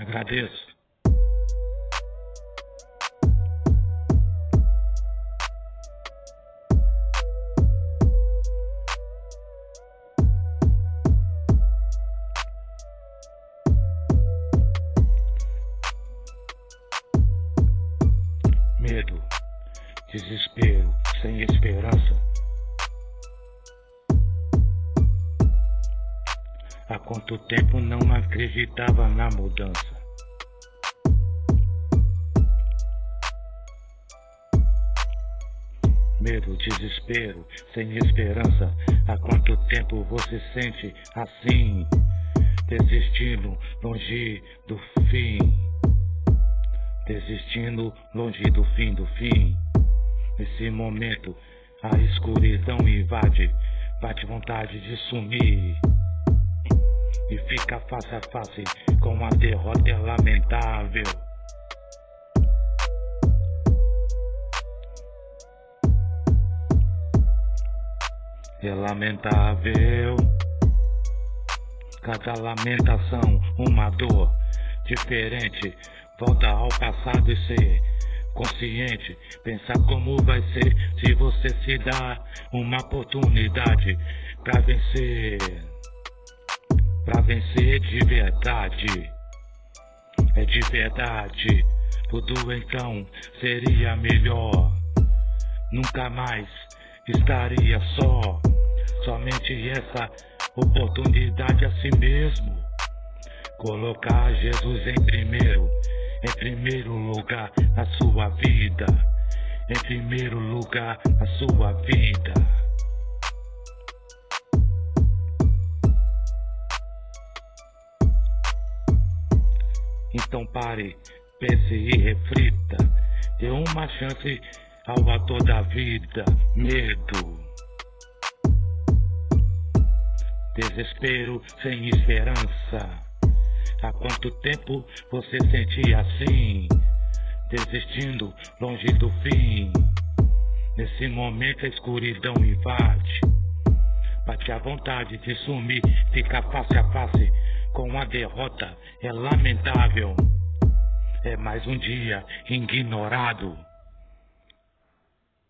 Agradeço. Medo, desespero, sem esperança. Há quanto tempo não acreditava na mudança? Medo, desespero, sem esperança. Há quanto tempo você sente assim? Desistindo longe do fim. Desistindo longe do fim do fim. Nesse momento, a escuridão invade. Bate vontade de sumir e fica face a face com a derrota lamentável. É lamentável. Cada lamentação, uma dor diferente. Volta ao passado e ser consciente. Pensar como vai ser se você se dá uma oportunidade para vencer pra vencer de verdade. É de verdade, tudo então seria melhor. Nunca mais estaria só. Somente essa oportunidade a si mesmo. Colocar Jesus em primeiro, em primeiro lugar na sua vida. Em primeiro lugar na sua vida. Então pare, pense e reflita. Dê uma chance ao ator da vida. Medo. Desespero sem esperança. Há quanto tempo você sentia assim? Desistindo longe do fim. Nesse momento a escuridão invade. Bate a vontade de sumir, fica face a face com a derrota é lamentável. É mais um dia ignorado.